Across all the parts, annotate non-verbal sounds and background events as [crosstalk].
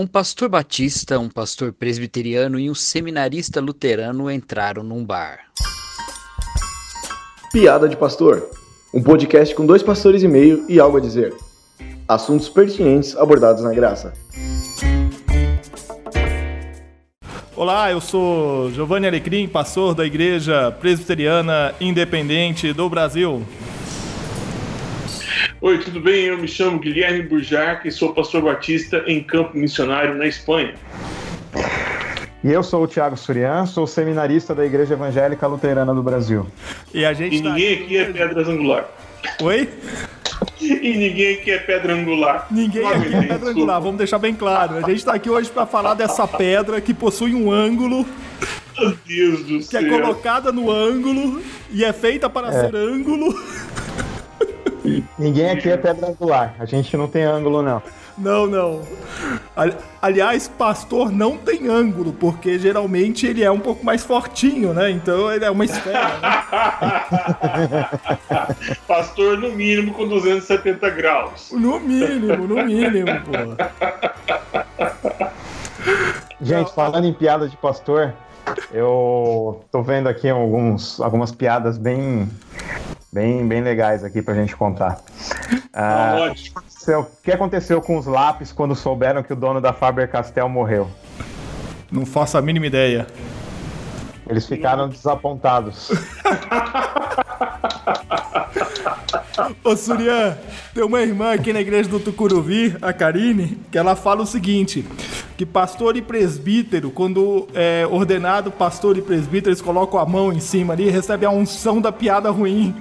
Um pastor batista, um pastor presbiteriano e um seminarista luterano entraram num bar. Piada de Pastor, um podcast com dois pastores e meio e algo a dizer. Assuntos pertinentes abordados na graça. Olá, eu sou Giovanni Alecrim, pastor da Igreja Presbiteriana Independente do Brasil. Oi, tudo bem? Eu me chamo Guilherme Burjac e sou pastor batista em campo missionário na Espanha. E eu sou o Thiago Surian, sou seminarista da Igreja Evangélica Luterana do Brasil. E a gente E tá ninguém aqui é pedra angular. Oi? [laughs] E ninguém aqui é pedra angular. Ninguém Ah, aqui é Deus, pedra angular, vamos deixar bem claro. A gente está aqui hoje para falar dessa pedra que possui um ângulo, Meu Deus do que céu. é colocada no ângulo e é feita para ser ângulo. Ninguém aqui é pedra angular, a gente não tem ângulo não. Não, não. Ali- Aliás, pastor não tem ângulo, porque geralmente ele é um pouco mais fortinho, né? Então ele é uma esfera, né? [laughs] Pastor, no mínimo, com 270 graus. No mínimo, no mínimo, pô. Gente, falando em piada de pastor, eu tô vendo aqui alguns, algumas piadas bem, bem, bem legais aqui pra gente contar. Ah, Ah, ótimo. o que aconteceu com os lápis quando souberam que o dono da Faber-Castell morreu? Não faço a mínima ideia. Eles ficaram desapontados. [laughs] Ô Surian, tem uma irmã aqui na igreja do Tucuruvi, a Karine, que ela fala o seguinte: que pastor e presbítero, quando é ordenado pastor e presbítero, eles colocam a mão em cima ali e recebem a unção da piada ruim.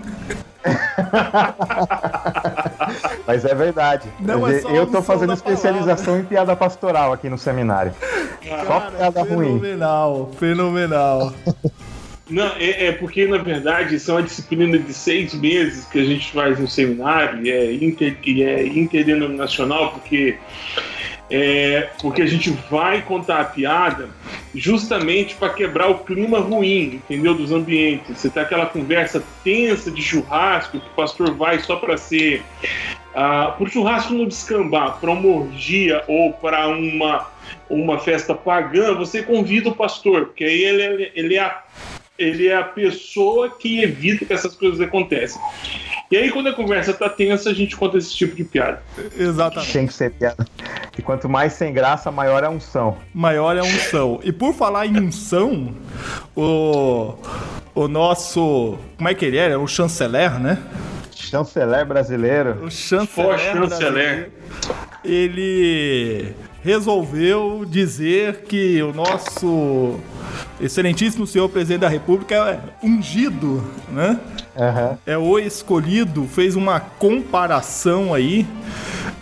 [laughs] Mas é verdade. Não é eu tô fazendo especialização em piada pastoral aqui no seminário. Só piada ruim. fenomenal, fenomenal. [laughs] Não, é, é porque, na verdade, isso é uma disciplina de seis meses que a gente faz no seminário e é, inter, e é interdenominacional, porque, é, porque a gente vai contar a piada justamente para quebrar o clima ruim, entendeu? Dos ambientes. Você tá aquela conversa tensa de churrasco, que o pastor vai só para ser. Ah, para o churrasco não descambar, para uma orgia ou para uma, uma festa pagã, você convida o pastor, porque aí ele, é- ele é a ele é a pessoa que evita que essas coisas aconteçam. E aí, quando a conversa tá tensa, a gente conta esse tipo de piada. Exatamente. Tem que ser piada. E quanto mais sem graça, maior é a unção. Maior é a unção. E por falar em unção, o, o nosso. Como é que ele era? O chanceler, né? Chanceler brasileiro. O chanceler. For chanceler. brasileiro, Ele resolveu dizer que o nosso excelentíssimo senhor presidente da República é ungido, né? Aham. É o escolhido, fez uma comparação aí.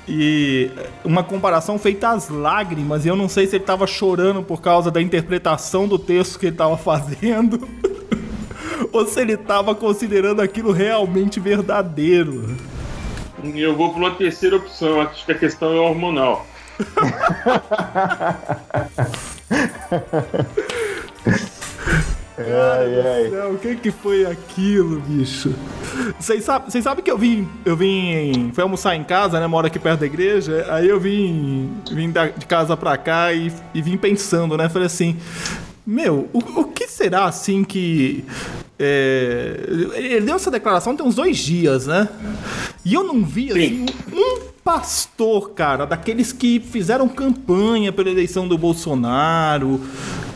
E uma comparação feita às lágrimas, e eu não sei se ele estava chorando por causa da interpretação do texto que ele estava [laughs] fazendo, ou se ele estava considerando aquilo realmente verdadeiro. Eu vou para uma terceira opção, acho que a questão é hormonal. [laughs] Ai, ai. Não, o que que foi aquilo, bicho? Vocês sabem sabem que eu vim, eu vim, fui almoçar em casa, né, moro aqui perto da igreja, aí eu vim, vim da- de casa pra cá e, e vim pensando, né, falei assim, meu, o, o que será assim que... é, ele deu essa declaração tem uns dois dias, né? E eu não vi, assim, um pastor, cara, daqueles que fizeram campanha pela eleição do Bolsonaro,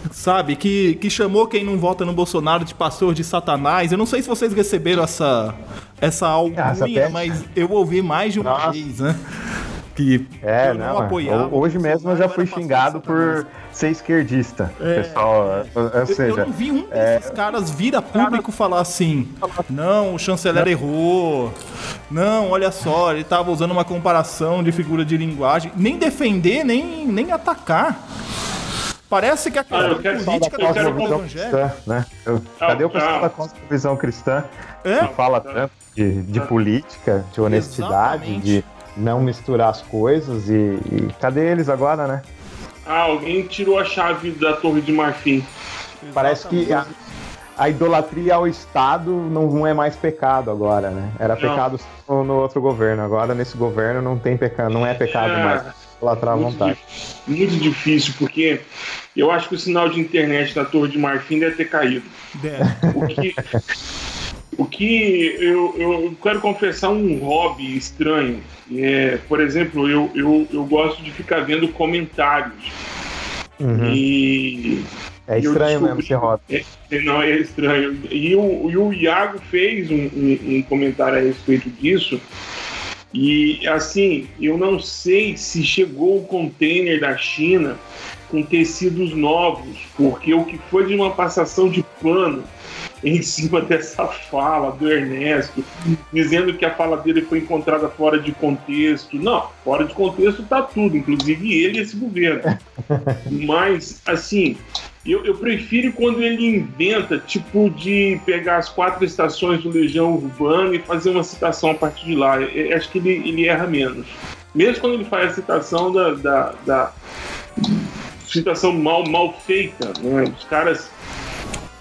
sabe? Que, que chamou quem não vota no Bolsonaro de pastor de Satanás. Eu não sei se vocês receberam essa, essa alcunha, mas eu ouvi mais de uma Nossa. vez, né? Que É, eu não. apoiava ho- Hoje mesmo eu já fui xingado por ser esquerdista. É. Pessoal, ou ou Eu- seja, eu não vi um desses caras vir a público falar assim: não, o chanceler errou. Não, olha só, ele estava usando uma comparação de figura de linguagem. Nem defender, nem, nem atacar. Parece que a Ah, eu questão quero- política eu tá quero cristã, né? Eu- cadê o pessoal ah. da cosmovisão cristã É? que fala tanto de, de política, de honestidade, Exatamente. de não misturar as coisas e, e cadê eles agora, né? Ah, alguém tirou a chave da Torre de Marfim. Parece que a, a idolatria ao Estado não, não é mais pecado agora, né? Era Não. pecado no, no outro governo. Agora nesse governo não tem pecado, não é pecado mais. Lastrar à muito vontade. difícil, muito difícil, porque eu acho que o sinal de internet da Torre de Marfim deve ter caído. É. O que, o que eu, eu quero confessar um hobby estranho. É, por exemplo, eu, eu, eu gosto de ficar vendo comentários. Uhum. E É estranho mesmo esse hobby. é, Não, é estranho. E o, e o Iago fez um, um- um comentário a respeito disso. E, assim, eu não sei se chegou o container da China com tecidos novos, porque o que foi de uma passação de pano em cima dessa fala do Ernesto, dizendo que a fala dele foi encontrada fora de contexto. Não, fora de contexto tá tudo, inclusive ele e esse governo. [laughs] Mas, assim, eu, eu prefiro quando ele inventa, tipo, de pegar as quatro estações do Legião Urbana e fazer uma citação a partir de lá. Eu- eu acho que ele, ele erra menos. Mesmo quando ele faz a citação da, da, da citação mal, mal feita, né? Os caras.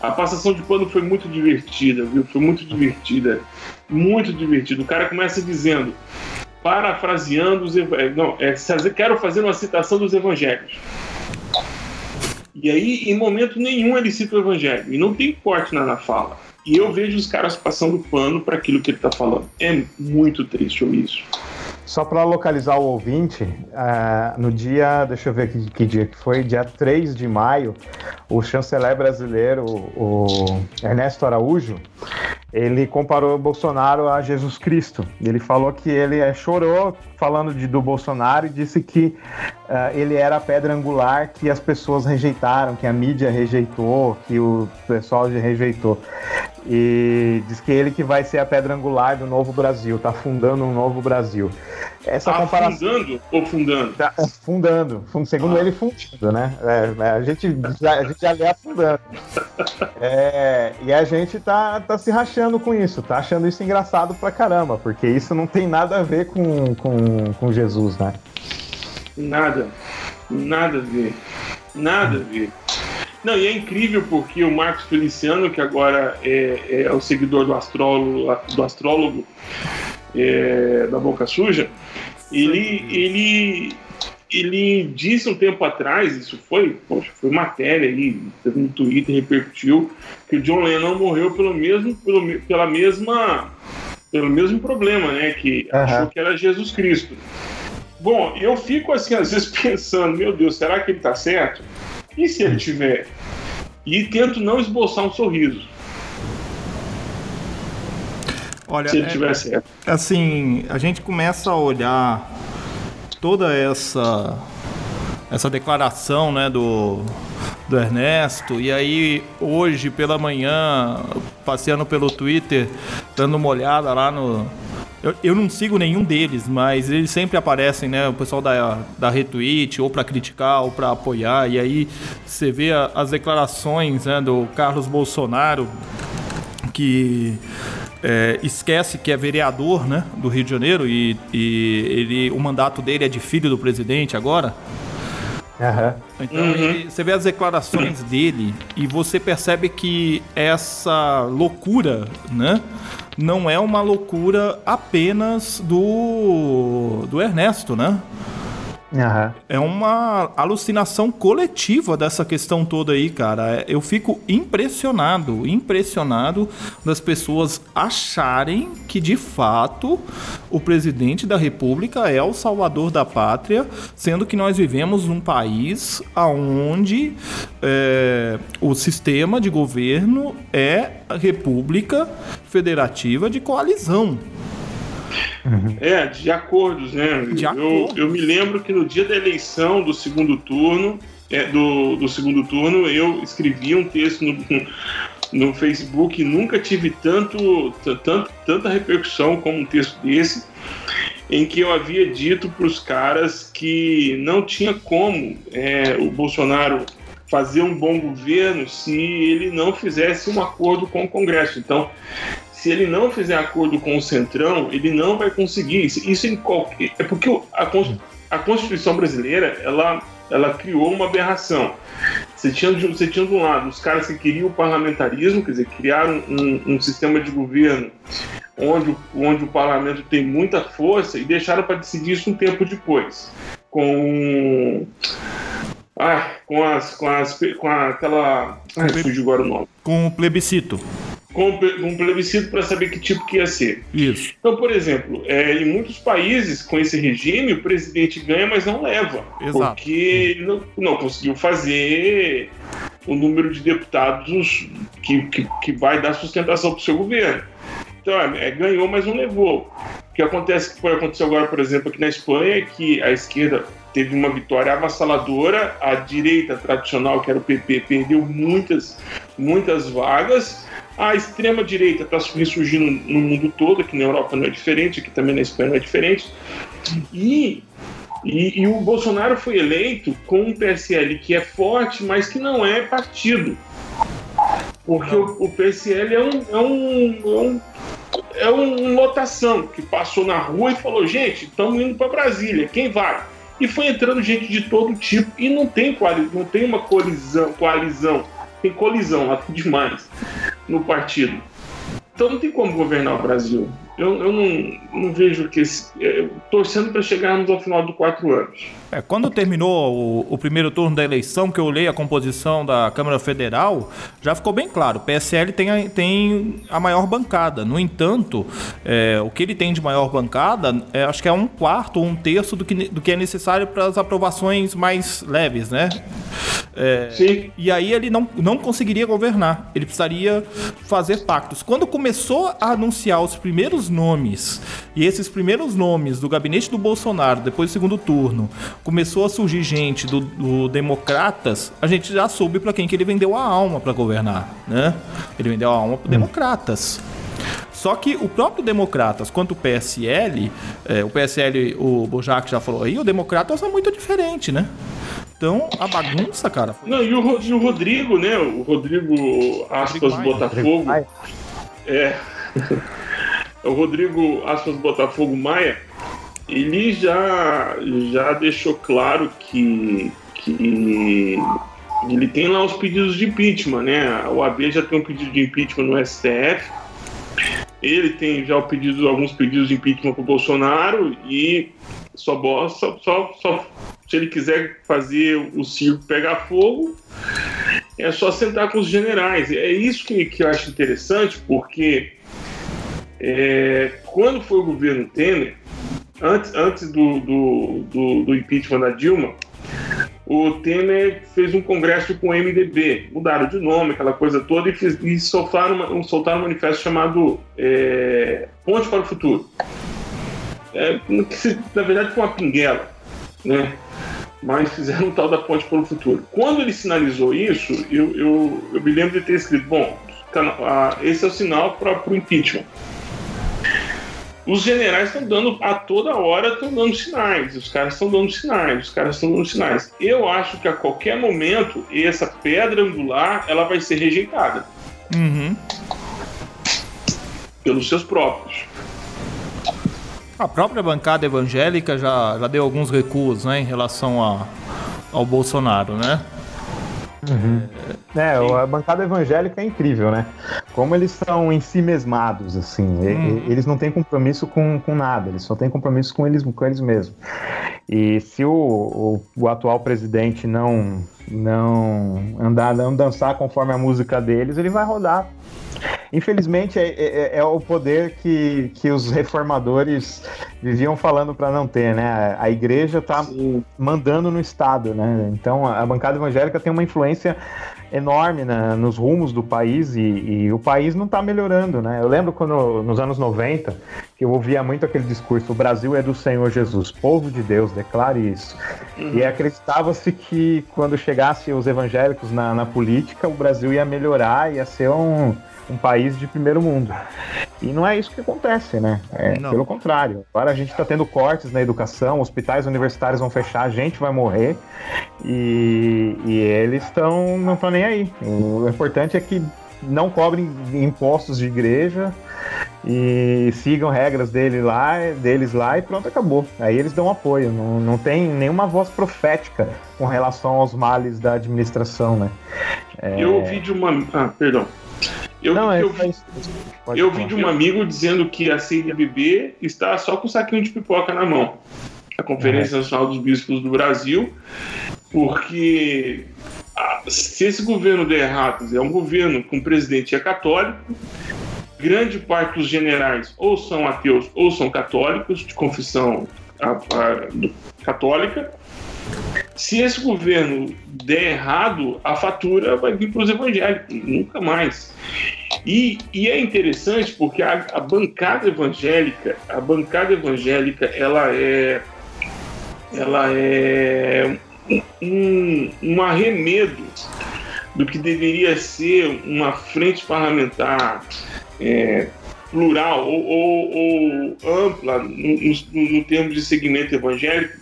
A passação de pano foi muito divertida, viu? Foi muito divertida. Muito divertida. O cara começa dizendo, parafraseando os. é, Não, é, quero fazer uma citação dos evangelhos. E aí, em momento nenhum, ele cita o evangelho. E não tem corte na, na fala. E eu vejo os caras passando pano para aquilo que ele está falando. É muito triste ouvir isso. Só para localizar o ouvinte, ah, no dia, deixa eu ver que, que dia que foi, dia 3 de maio, o chanceler brasileiro, o Ernesto Araújo, ele comparou o Bolsonaro a Jesus Cristo. Ele falou que ele eh, chorou falando de, do Bolsonaro e disse que ah, ele era a pedra angular que as pessoas rejeitaram, que a mídia rejeitou, que o pessoal rejeitou. E diz que ele que vai ser a pedra angular do novo Brasil, tá fundando um novo Brasil. Essa comparação. Afundando ou fundando? Tá fundando, fun- segundo ele, fundando, né? É, é, a, gente já, a gente já lê afundando. É, e a gente tá, tá se rachando com isso, tá achando isso engraçado pra caramba, porque isso não tem nada a ver com, com, com Jesus, né? Nada. Nada a ver. Nada a ver. Não, e é incrível porque o Marcos Feliciano, que agora é, é o seguidor do astrólogo, do astrólogo é, da Boca Suja, ele, ele, ele disse um tempo atrás, isso foi, poxa, foi matéria aí, no Twitter repercutiu, que o John Lennon morreu pelo mesmo, pelo, pela mesma, pelo mesmo problema, né? Que Aham. achou que era Jesus Cristo. Bom, eu fico assim, às vezes [laughs] pensando, meu Deus, será que ele tá certo? E se ele tiver? E tento não esboçar um sorriso, Olha, se ele é- tiver certo. assim, a gente começa a olhar toda essa essa declaração, né, do do Ernesto, e aí hoje pela manhã, passeando pelo Twitter, dando uma olhada lá no eu, eu não sigo nenhum deles, mas eles sempre aparecem, né? O pessoal da, da retweet, ou para criticar, ou para apoiar. E aí você vê a- as declarações né, do Carlos Bolsonaro, que é, esquece que é vereador né, do Rio de Janeiro e, e ele, o mandato dele é de filho do presidente agora. Aham. Então ele- você vê as declarações dele e você percebe que essa loucura, né? Não é uma loucura apenas do, do Ernesto, né? Aham. É uma alucinação coletiva dessa questão toda aí, cara. É, Eu fico impressionado, impressionado das pessoas acharem que de fato o presidente da República é o salvador da pátria, sendo que nós vivemos num país onde o sistema de governo é a República Federativa de Coalizão. É, de acordos, né? De eu, acordos. eu me lembro que no dia da eleição do segundo turno, é, do, do segundo turno, eu escrevi um texto no, [laughs] no Facebook e nunca tive tanto, tanto, tanta repercussão como um texto desse, em que eu havia dito para os caras que não tinha como é, o Bolsonaro fazer um bom governo se ele não fizesse um acordo com o Congresso. Então, se ele não fizer acordo com o Centrão, ele não vai conseguir. Isso, isso em qualquer. É porque a, a Constituição brasileira ela, ela criou uma aberração. Você tinha, de, você tinha de um lado os caras que queriam o parlamentarismo, quer dizer, criaram um, um sistema de governo onde, o- onde o parlamento tem muita força e deixaram para decidir isso um tempo depois. com ah, com as com as com a, aquela ai, fugiu agora o nome Com o plebiscito. Com, um plebiscito para saber que tipo que ia ser. Isso. Então, por exemplo, é, em muitos países com esse regime, o presidente ganha, mas não leva. Exato. Porque ele não, não conseguiu fazer o número de deputados que, que, que vai dar sustentação para o seu governo. Então, é, é, ganhou, mas não levou. O que acontece, que foi acontecer agora, por exemplo, aqui na Espanha, é que a esquerda teve uma vitória avassaladora, a direita tradicional, que era o PP, perdeu muitas, muitas vagas. A extrema-direita está ressurgindo no mundo todo, aqui na Europa não é diferente, aqui também na Espanha não é diferente. E, e, e o Bolsonaro foi eleito com um PSL que é forte, mas que não é partido. Porque o, o PSL é um, é um, é um é um lotação que passou na rua e falou: gente, estamos indo para Brasília, quem vai? E foi entrando gente de todo tipo e não tem, não tem uma colisão, coalizão, tem colisão até demais no partido. Então não tem como governar o Brasil. Eu, eu não, não vejo que esse, é, torcendo para chegarmos ao final dos quatro anos. É, quando terminou o, o, primeiro turno da eleição, que eu olhei a composição da Câmara Federal, já ficou bem claro: o PSL tem a, tem a maior bancada. No entanto, é, o que ele tem de maior bancada, é, acho que é um quarto ou um terço do que, do que é necessário para as aprovações mais leves, né? É, Sim. E aí ele não, não conseguiria governar. Ele precisaria fazer pactos. Quando começou a anunciar os primeiros nomes, e esses primeiros nomes do gabinete do Bolsonaro, depois do segundo turno, começou a surgir gente do, do Democratas, a gente já soube para quem que ele vendeu a alma para governar, né? Ele vendeu a alma para hum. Democratas. Só que o próprio Democratas quanto o PSL, é, o PSL, o Bojac já falou aí, o Democratas é muito diferente, né? Então, a bagunça, cara. Foi... Não, e o, e o Rodrigo, né? O Rodrigo Aspas Rodrigo Botafogo. Maia. É. o Rodrigo Aspas Botafogo Maia, ele já, já deixou claro que, que ele tem lá os pedidos de impeachment, né? O AB já tem um pedido de impeachment no STF. Ele tem já o pedido, alguns pedidos de impeachment para o Bolsonaro e só, só, só, só se ele quiser fazer o circo pegar fogo, é só sentar com os generais. É isso que, que eu acho interessante, porque é, quando foi o governo Temer, antes, antes do, do, do, do impeachment da Dilma, o Temer fez um congresso com o MDB, mudaram de nome, aquela coisa toda, e, fiz, e soltaram, um, soltaram um manifesto chamado é, Ponte para o Futuro. É, que, na verdade foi uma pinguela, né? mas fizeram um tal da Ponte para o Futuro. Quando ele sinalizou isso, eu, eu, eu me lembro de ter escrito: bom, esse é o sinal para o impeachment os generais estão dando a toda hora estão dando sinais, os caras estão dando sinais, os caras estão dando sinais. Eu acho que a qualquer momento essa pedra angular ela vai ser rejeitada uhum. pelos seus próprios. A própria bancada evangélica já, já deu alguns recuos né, em relação a, ao Bolsonaro, né? Uhum. É, a bancada evangélica é incrível, né? Como eles são em si mesmados, assim. Uhum. Eles não têm compromisso com, com nada, eles só têm compromisso com eles, com eles mesmos. E se o, o, o atual presidente não, não andar, não dançar conforme a música deles, ele vai rodar Infelizmente, é, é, é, é, o poder que, que os reformadores viviam falando para não ter, né? A igreja está mandando no Estado, né? Então, a bancada evangélica tem uma influência enorme né, nos rumos do país e, e o país não está melhorando, né? Eu lembro quando, nos anos 90, que eu ouvia muito aquele discurso: o Brasil é do Senhor Jesus, povo de Deus, declare isso. Uhum. E acreditava-se que quando chegassem os evangélicos na, na política, o Brasil ia melhorar, ia ser um um país de primeiro mundo. E não é isso que acontece, né? É, pelo contrário. Agora a gente está tendo cortes na educação, hospitais universitários vão fechar, a gente vai morrer e, e eles estão não estão nem aí. O importante é que não cobrem impostos de igreja e sigam regras dele lá, deles lá e pronto, acabou. Aí eles dão apoio, não, não tem nenhuma voz profética com relação aos males da administração, né? É... Eu ouvi de uma. Ah, perdão. Eu, não, é eu, eu vi de um amigo dizendo que a CNBB está só com o saquinho de pipoca na mão. a Conferência uhum. Nacional dos Bispos do Brasil, porque se esse governo der errado, é um governo com presidente é católico, grande parte dos generais ou são ateus ou são católicos, de confissão a, a, católica. Se esse governo der errado, a fatura vai vir para os evangélicos, nunca mais. E, e é interessante porque a, a, bancada evangélica, a bancada evangélica, ela é, ela é um, um arremedo do que deveria ser uma frente parlamentar é, plural ou, ou, ou ampla no, no, termo de segmento evangélico,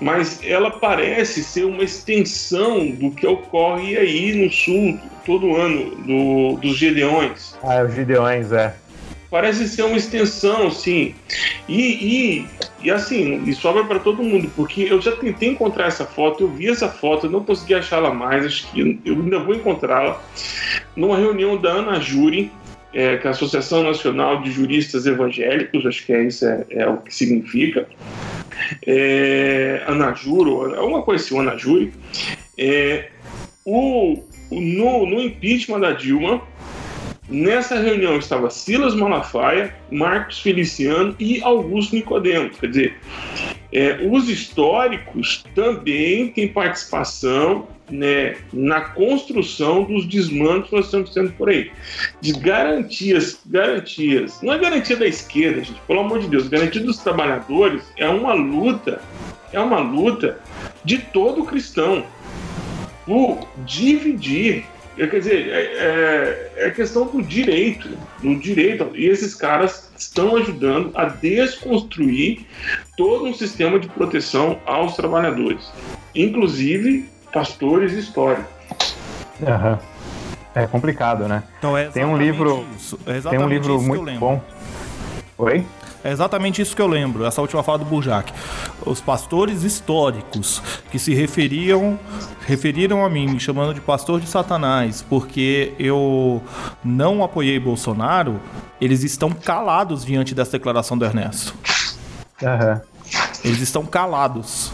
mas ela parece ser uma extensão do que ocorre aí no sul todo ano do, dos Gedeões. Ah, os Gedeões, é parece ser uma extensão, sim. E, e, e assim, e sobra para todo mundo, porque eu já tentei encontrar essa foto, eu vi essa foto, eu não consegui achá-la mais, acho que eu ainda vou encontrá-la, numa reunião da Ana Júri, é, que a Associação Nacional de Juristas Evangélicos, acho que é isso é, é o que significa. É, Anajuro, alguma coisa assim, Anajuri. É, o, no, no impeachment da Dilma, Nessa reunião estava Silas Malafaia, Marcos Feliciano e Augusto Nicodemos. Quer dizer, é, os históricos também têm participação né, na construção dos desmandos que nós estamos tendo por aí. De garantias, garantias. Não é garantia da esquerda, gente, pelo amor de Deus. Garantia dos trabalhadores é uma luta, é uma luta de todo cristão por dividir Quer dizer, é, é, é, questão do direito, do direito. E esses caras estão ajudando a desconstruir todo um sistema de proteção aos trabalhadores, inclusive pastores históricos. Uhum. É complicado, né? Então é tem um livro, é tem um livro muito bom. Oi? É exatamente isso que eu lembro, essa última fala do Burjac. Os pastores históricos que se referiam referiram a mim, me chamando de pastor de Satanás, porque eu não apoiei Bolsonaro, eles estão calados diante dessa declaração do Ernesto. Uhum. Eles estão calados.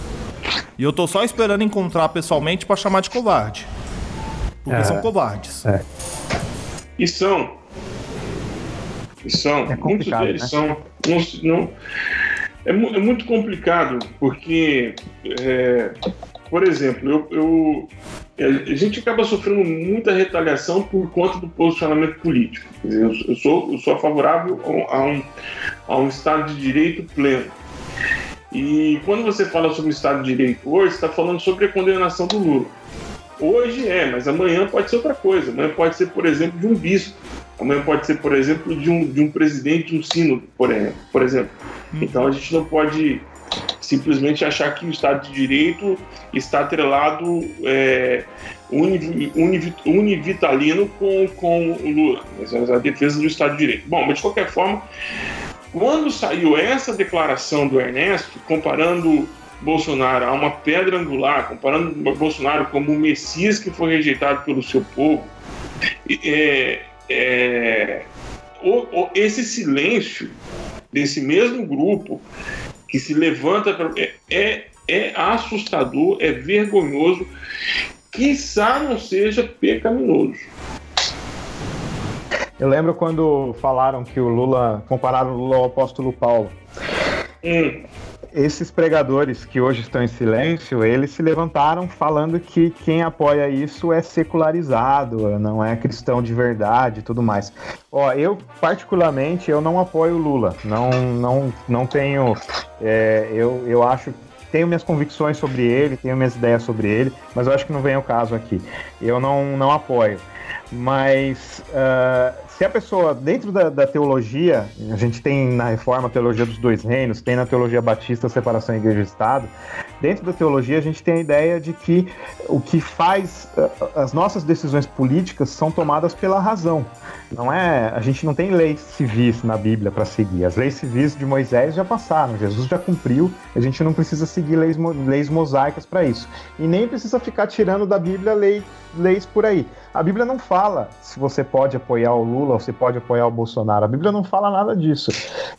E eu tô só esperando encontrar pessoalmente para chamar de covarde. Porque uhum. são covardes. É. E são. E são. É muitos deles né? são não, não é, é, muito complicado, porque, é, por exemplo, eu, eu, a gente acaba sofrendo muita retaliação por conta do posicionamento político. Dizer, eu, eu, sou, eu sou favorável a um, a um Estado de Direito pleno. E quando você fala sobre o Estado de Direito hoje, você está falando sobre a condenação do Lula. Hoje é, mas amanhã pode ser outra coisa. Amanhã pode ser, por exemplo, de um bispo Amanhã pode ser, por exemplo, de um, de um presidente de um sínodo, por exemplo. Por exemplo. Hum. Então a gente não pode simplesmente achar que o Estado de Direito está atrelado é, univitalino com, com o Lula, mas é a defesa do Estado de Direito. Bom, mas de qualquer forma, quando saiu essa declaração do Ernesto, comparando Bolsonaro a uma pedra angular, comparando Bolsonaro como um Messias que foi rejeitado pelo seu povo, é, é, o, o, esse silêncio desse mesmo grupo que se levanta pra, é, é, é assustador, é vergonhoso, quiçá não seja pecaminoso. Eu lembro quando falaram que o Lula, compararam o Lula ao apóstolo Paulo. Hum esses pregadores que hoje estão em silêncio, eles se levantaram falando que quem apoia isso é secularizado, não é cristão de verdade e tudo mais. Ó, eu particularmente eu não apoio o Lula, não, não, não tenho, é, eu, eu acho tenho minhas convicções sobre ele, tenho minhas ideias sobre ele, mas eu acho que não vem ao caso aqui. Eu não, não apoio. Mas uh, se a pessoa, dentro da, da, teologia, a gente tem na reforma a teologia dos dois reinos, tem na teologia batista a separação igreja e Estado, dentro da teologia a gente tem a ideia de que o que faz uh, as nossas decisões políticas são tomadas pela razão. Não é, a gente não tem leis civis na Bíblia para seguir. As leis civis de Moisés já passaram, Jesus já cumpriu. A gente não precisa seguir leis, leis mosaicas para isso. E nem precisa ficar tirando da Bíblia lei, leis por aí. A Bíblia não fala se você pode apoiar o Lula ou se pode apoiar o Bolsonaro. A Bíblia não fala nada disso.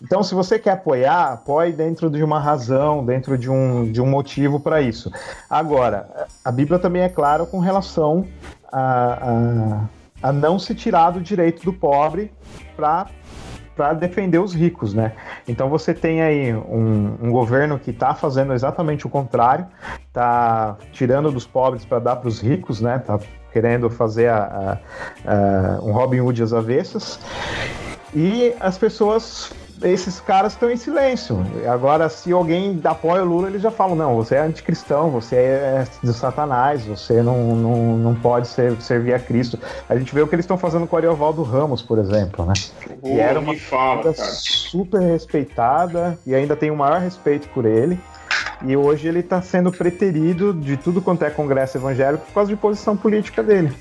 Então, se você quer apoiar, apoie dentro de uma razão, dentro de um, de um motivo para isso. Agora, a Bíblia também é clara com relação a, a, a não se tirar do direito do pobre para para defender os ricos, né? Então você tem aí um, um governo que está fazendo exatamente o contrário, está tirando dos pobres para dar para os ricos, né? Tá querendo fazer a, a, a, um Robin Hood às avessas. E as pessoas esses caras estão em silêncio. Agora, se alguém apoia o Lula, eles já falam: não, você é anticristão, você é de Satanás, você não, não, não pode ser, servir a Cristo. A gente vê o que eles estão fazendo com o Ariovaldo Ramos, por exemplo, né? Que era uma fala, super respeitada e ainda tem o maior respeito por ele. E hoje ele está sendo preterido de tudo quanto é congresso evangélico por causa de posição política dele.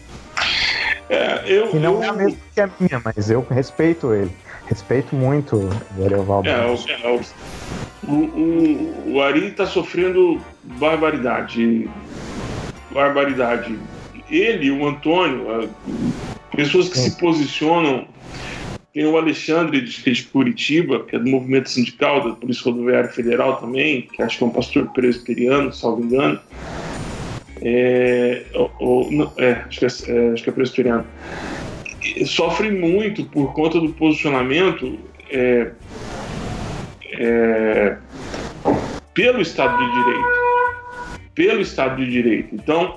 É, eu, que não eu... é a mesma que a minha, mas eu respeito ele. Respeito muito o Ariovaldo. É, o, o, o, o Ari está sofrendo barbaridade. Barbaridade. Ele, o Antônio, pessoas que Sim. se posicionam. Tem o Alexandre de, de Curitiba, que é do movimento sindical da Polícia Rodoviária Federal também, que acho que é um pastor presbiteriano, salvo engano. É, ou, não, é, acho, que é, é, acho que é presbiteriano sofre muito por conta do posicionamento é, é, pelo Estado de Direito. Pelo Estado de Direito. Então,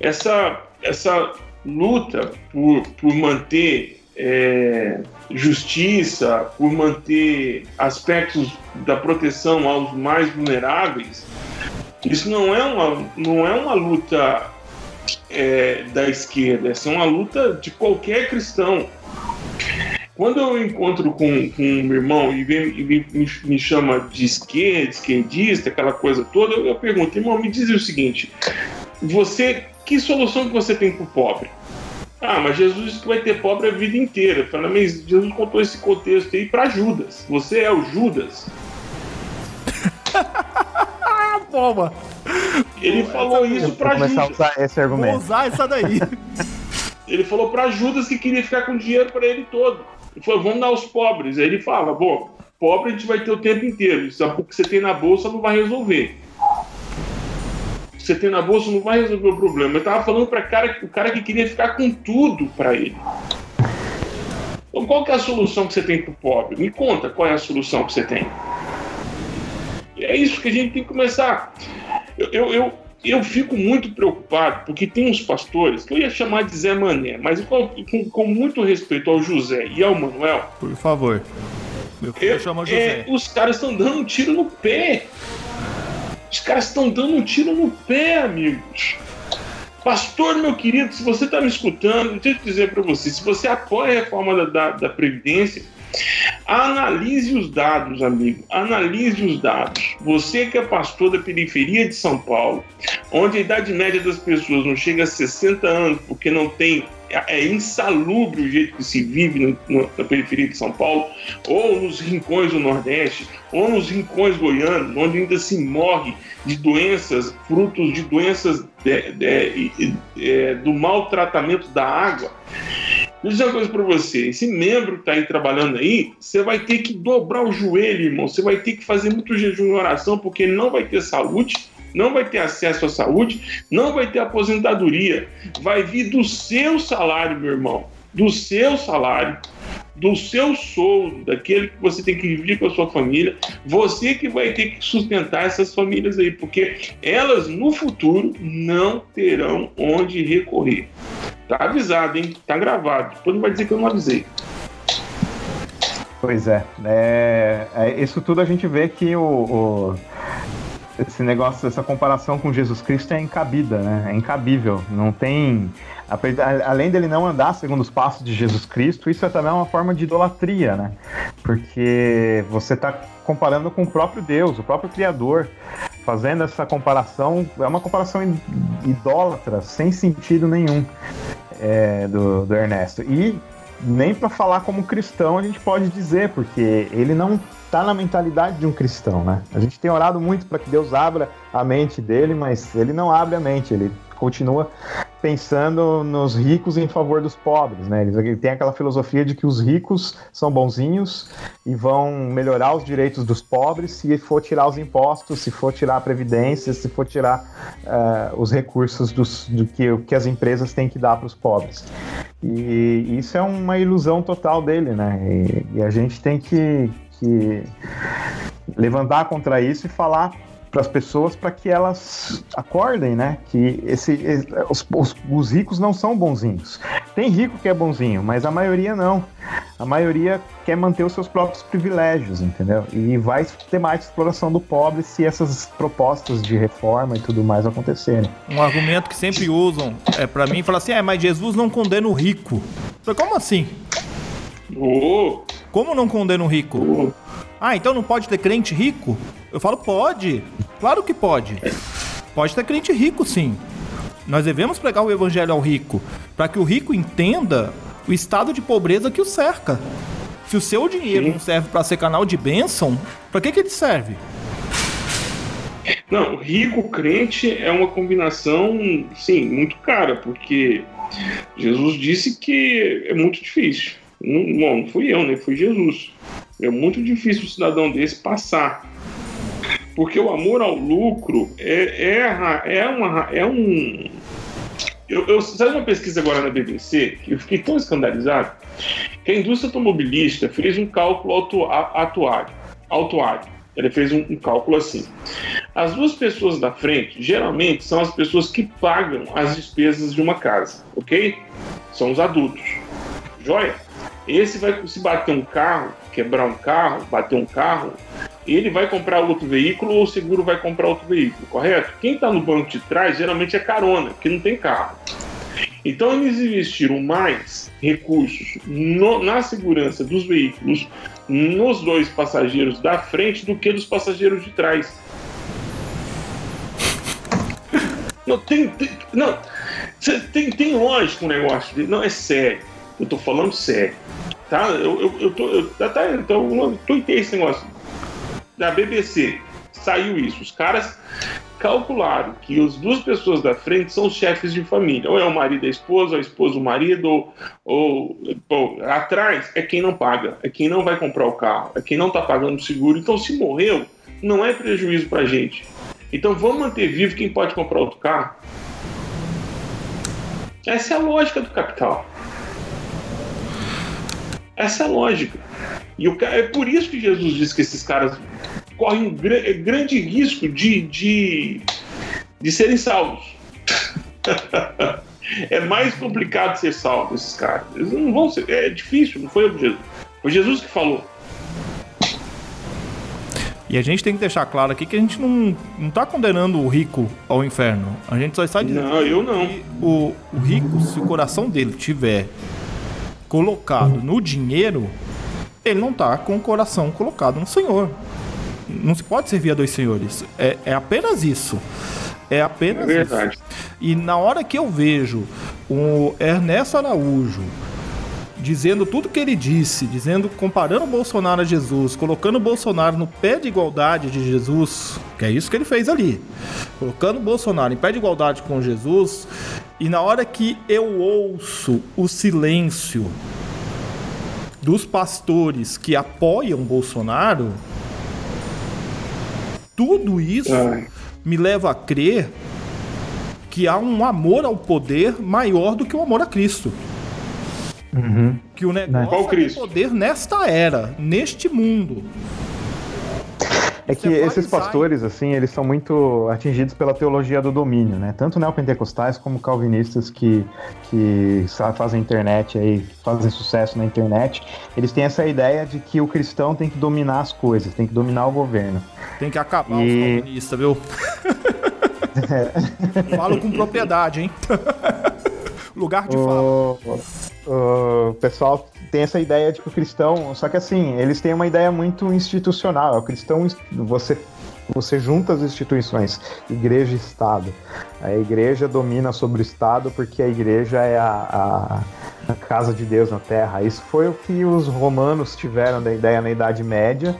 essa, essa luta por, por manter é, justiça, por manter aspectos da proteção aos mais vulneráveis, isso não é uma, não é uma luta é, da esquerda, essa é uma luta de qualquer cristão. Quando eu encontro com, com um irmão e, me, me, chama de esquerda, esquerdista, aquela coisa toda, eu, eu pergunto, irmão, me diz o seguinte: você, que solução que você tem para o pobre? Ah, mas Jesus vai ter pobre a vida inteira. Fala, mas Jesus contou esse contexto aí para Judas. Você é o Judas. Toma! Ele falou isso pra Judas. a usar esse argumento. Vou usar essa daí. [laughs] ele falou pra Judas que queria ficar com dinheiro para ele todo. Ele falou, vamos dar aos pobres. Aí ele fala, bom, pobre a gente vai ter o tempo inteiro. O que você tem na bolsa não vai resolver. O que você tem na bolsa não vai resolver o problema. Eu tava falando para cara, o cara que queria ficar com tudo para ele. Então qual que é a solução que você tem pro pobre? Me conta qual é a solução que você tem. E é isso que a gente tem que começar. Eu, eu, eu, eu, fico muito preocupado, porque tem uns pastores, que eu ia chamar de Zé Mané, mas com, com, com muito respeito ao José e ao Manuel. Por favor. Meu filho eu, chama José. É, os caras estão dando um tiro no pé. Os caras estão dando um tiro no pé, amigos. Pastor, meu querido, se você está me escutando, deixa eu dizer para você: se você apoia a reforma da, da, da Previdência, Analise os dados, amigo. Analise os dados. Você que é pastor da periferia de São Paulo, onde a idade média das pessoas não chega a 60 anos porque não tem é insalubre o jeito que se vive no, na periferia de São Paulo, ou nos rincões do Nordeste, ou nos rincões goianos, onde ainda se morre de doenças, frutos de doenças de, de, de, é, do maltratamento da água. Vou dizer uma coisa para você: esse membro que está aí trabalhando aí, você vai ter que dobrar o joelho, irmão. Você vai ter que fazer muito jejum e oração, porque não vai ter saúde, não vai ter acesso à saúde, não vai ter aposentadoria. Vai vir do seu salário, meu irmão. Do seu salário, do seu soldo, daquele que você tem que dividir com a sua família, você que vai ter que sustentar essas famílias aí, porque elas no futuro não terão onde recorrer. Tá avisado, hein? Tá gravado. Depois não vai dizer que eu não avisei. Pois é. é, é isso tudo a gente vê que o, o, esse negócio, essa comparação com Jesus Cristo é incabida, né? É incabível. Não tem. Além dele não andar segundo os passos de Jesus Cristo, isso é também uma forma de idolatria, né? Porque você está comparando com o próprio Deus, o próprio Criador. fazendo essa comparação, é uma comparação idólatra, sem sentido nenhum é, do, do Ernesto. E nem para falar como cristão a gente pode dizer, porque ele não está na mentalidade de um cristão, né? A gente tem orado muito para que Deus abra a mente dele, mas ele não abre a mente, ele continua pensando nos ricos em favor dos pobres, né? Ele tem aquela filosofia de que os ricos são bonzinhos e vão melhorar os direitos dos pobres se for tirar os impostos, se for tirar a previdência, se for tirar uh, os recursos dos, do que, que as empresas têm que dar para os pobres. E isso é uma ilusão total dele, né? E, e a gente tem que, que levantar contra isso e falar para as pessoas para que elas acordem, né? Que esse, os, os, os, ricos não são bonzinhos. Tem rico que é bonzinho, mas a maioria não. A maioria quer manter os seus próprios privilégios, entendeu? E vai ter mais exploração do pobre se essas propostas de reforma e tudo mais acontecerem. Um argumento que sempre usam é para mim falar assim: é, mas Jesus não condena o rico. Como assim? Oh. Como não condena o rico? Oh. Ah, então não pode ter crente rico? Eu falo, pode. Claro que pode. Pode ter crente rico, sim. Nós devemos pregar o evangelho ao rico, para que o rico entenda o estado de pobreza que o cerca. Se o seu dinheiro sim. não serve para ser canal de bênção, para que, que ele serve? Não, rico crente é uma combinação, sim, muito cara, porque Jesus disse que é muito difícil. Não, não fui eu, nem fui Jesus. É muito difícil um cidadão desse passar. Porque o amor ao lucro é, é, é, uma, é um. Eu, eu sabe uma pesquisa agora na BBC que eu fiquei tão escandalizado que a indústria automobilística fez um cálculo atuário, autuário. Ele fez um, um, cálculo assim. As duas pessoas da frente, geralmente, são as pessoas que pagam as despesas de uma casa, ok? São os adultos. Joia? Esse vai se bater um carro, quebrar um carro, bater um carro, ele vai comprar outro veículo ou o seguro vai comprar outro veículo, correto? Quem está no banco de trás geralmente é carona, porque não tem carro. Então eles investiram mais recursos no, na segurança dos veículos nos dois passageiros da frente do que dos passageiros de trás. Não, tem, tem não, tem, tem lógica o um negócio. Não, é sério. Eu tô falando sério. Tá? Eu, eu, eu tô. Eu, tá, então, eu tuitei esse negócio. Da BBC saiu isso. Os caras calcularam que as duas pessoas da frente são chefes de família. Ou é o marido a esposa, ou a esposa o marido, ou, ou, ou, atrás é quem não paga, é quem não vai comprar o carro, é quem não está pagando o seguro. Então, se morreu, não é prejuízo para gente. Então, vamos manter vivo quem pode comprar outro carro. Essa é a lógica do capital. Essa é a lógica. E o, é por isso que Jesus diz que esses caras correm um é grande risco de, de, de serem salvos. [laughs] é mais complicado ser salvo esses caras. Eles não vão ser. É difícil, não foi Jesus. Foi Jesus que falou. E a gente tem que deixar claro aqui que a gente não, não tá condenando o rico ao inferno. A gente só está dizendo não, eu não. o, o rico, se o coração dele tiver colocado no dinheiro, ele não está com o coração colocado no Senhor. Não se pode servir a dois senhores. É, é apenas isso. É apenas é verdade. isso. E na hora que eu vejo o Ernesto Araújo dizendo tudo que ele disse, dizendo, comparando o Bolsonaro a Jesus, colocando o Bolsonaro no pé de igualdade de Jesus, que é isso que ele fez ali, colocando o Bolsonaro em pé de igualdade com Jesus, e na hora que eu ouço o silêncio dos pastores que apoiam Bolsonaro, tudo isso me leva a crer que há um amor ao poder maior do que o amor a Cristo. Uhum. Que o negócio Qual é poder nesta era, neste mundo. É que esses pastores, assim, eles são muito atingidos pela teologia do domínio, né? Tanto neopentecostais como calvinistas que, que fazem internet aí, fazem sucesso na internet, eles têm essa ideia de que o cristão tem que dominar as coisas, tem que dominar o governo. Tem que acabar e... os comunistas, viu? É. [laughs] Falo com propriedade, hein? [laughs] Lugar de fala. O pessoal tem essa ideia de que o cristão. Só que assim, eles têm uma ideia muito institucional. O cristão, você você junta as instituições, igreja e Estado. A igreja domina sobre o Estado porque a igreja é a, a, a casa de Deus na Terra. Isso foi o que os romanos tiveram da ideia na Idade Média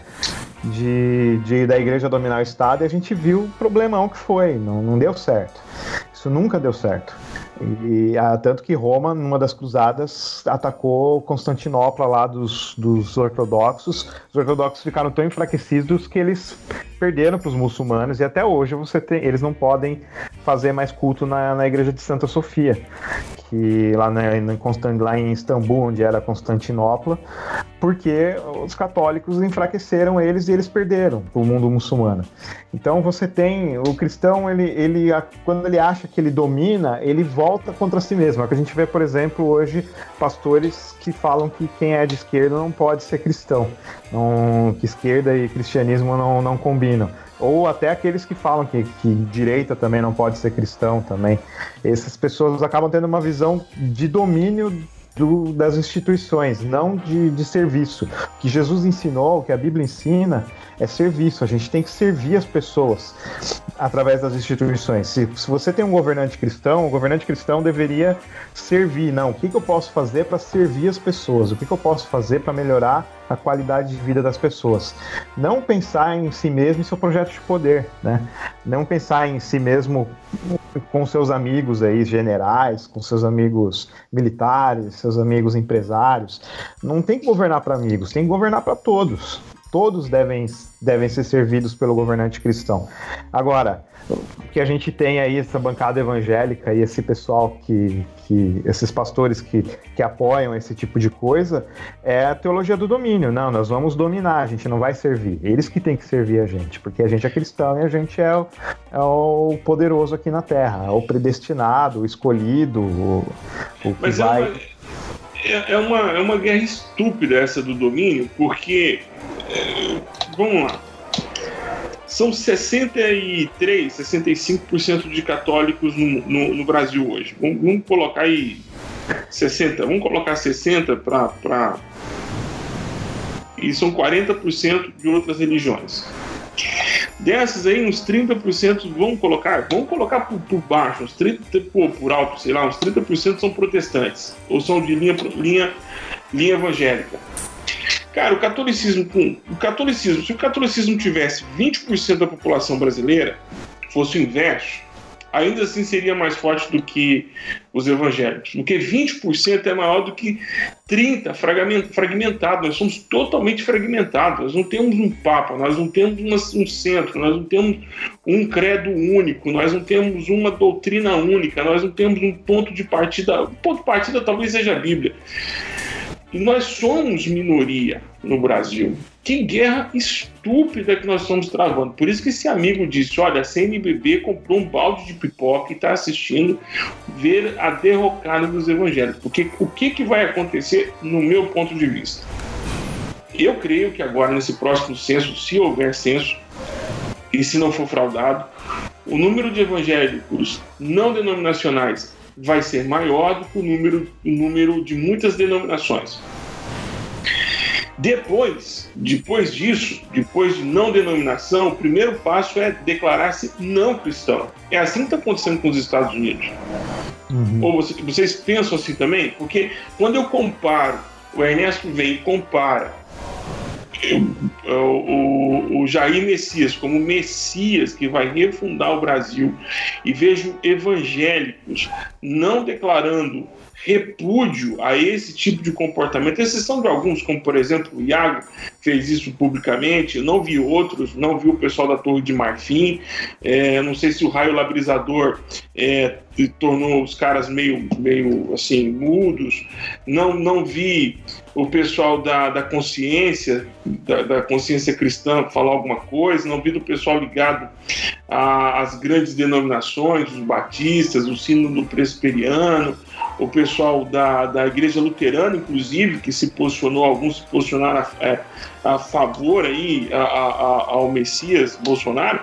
de, de, da igreja dominar o Estado e a gente viu o problemão que foi, não, não deu certo. Isso nunca deu certo. E ah, tanto que Roma, numa das cruzadas, atacou Constantinopla lá dos, dos ortodoxos. Os ortodoxos ficaram tão enfraquecidos que eles perderam para os muçulmanos e até hoje você tem, eles não podem fazer mais culto na, na igreja de Santa Sofia, que lá, na, lá em Istambul, onde era Constantinopla, porque os católicos enfraqueceram eles e eles perderam o mundo muçulmano. Então você tem o cristão, ele, ele quando ele acha que ele domina, ele volta contra si mesmo. É o que a gente vê, por exemplo, hoje pastores que falam que quem é de esquerda não pode ser cristão, não, que esquerda e cristianismo não, não combinam ou até aqueles que falam que, que, direita também não pode ser cristão também. Essas pessoas acabam tendo uma visão de domínio do, das instituições, não de, de serviço. O que Jesus ensinou, o que a Bíblia ensina, é serviço. A gente tem que servir as pessoas através das instituições. Se, se você tem um governante cristão, o governante cristão deveria servir. Não, o que, que eu posso fazer para servir as pessoas? O que, que eu posso fazer para melhorar a qualidade de vida das pessoas? Não pensar em si mesmo e seu projeto de poder, né? Não pensar em si mesmo com seus amigos aí generais, com seus amigos militares, seus amigos empresários. Não tem que governar para amigos, tem que governar para todos todos devem, devem ser servidos pelo governante cristão. Agora, o que a gente tem aí, essa bancada evangélica e esse pessoal que, que esses pastores que, que apoiam esse tipo de coisa, é a teologia do domínio. Não, nós vamos dominar, a gente não vai servir. Eles que têm que servir a gente, porque a gente é cristão e a gente é o, é o poderoso aqui na Terra, é o predestinado, o escolhido, o, o que Mas vai... é, é, uma, é uma guerra estúpida essa do domínio, porque é, vamos lá. São 63, 65% de católicos no, no, no Brasil hoje. Vamos, vamos, colocar aí 60, vamos colocar 60 para. E são 40% de outras religiões. Dessas aí, uns 30% vão colocar, vamos colocar por, por baixo, uns 30, por, por alto, sei lá, uns 30% são protestantes, ou são de linha, linha, linha evangélica. Cara, o catolicismo, o catolicismo, se o catolicismo tivesse 20% da população brasileira, fosse o inverso, ainda assim seria mais forte do que os evangélicos. Porque 20% é maior do que 30% fragmentado. Nós somos totalmente fragmentados. Nós não temos um papa, nós não temos uma, um centro, nós não temos um credo único, nós não temos uma doutrina única, nós não temos um ponto de partida. O ponto de partida talvez seja a Bíblia. E nós somos minoria no Brasil. Que guerra estúpida que nós estamos travando. Por isso que esse amigo disse: olha, a CNBB comprou um balde de pipoca e está assistindo ver a derrocada dos evangélicos. Porque o que, que vai acontecer, no meu ponto de vista? Eu creio que agora, nesse próximo censo, se houver censo, e se não for fraudado, o número de evangélicos não denominacionais vai ser maior do que o número, o número de muitas denominações. Depois, depois disso, depois de não denominação, o primeiro passo é declarar-se não cristão. É assim que está acontecendo com os Estados Unidos. Uhum. Ou vocês, vocês pensam assim também? Porque quando eu comparo, o Ernesto vem e compara o, o, o, Jair Messias como Messias que vai refundar o Brasil. E vejo evangélicos não declarando repúdio a esse tipo de comportamento, exceção de alguns, como por exemplo o Iago fez isso publicamente, não vi outros, não vi o pessoal da Torre de Marfim, é, não sei se o raio labrizador é, tornou os caras meio, meio assim, mudos, não, não vi o pessoal da, da consciência, da, da consciência cristã falar alguma coisa, não vi do pessoal ligado às grandes denominações, os batistas, o sino do presbiteriano, o pessoal da, da igreja luterana, inclusive, que se posicionou, alguns se posicionaram a, é, a favor aí a, a, ao Messias Bolsonaro,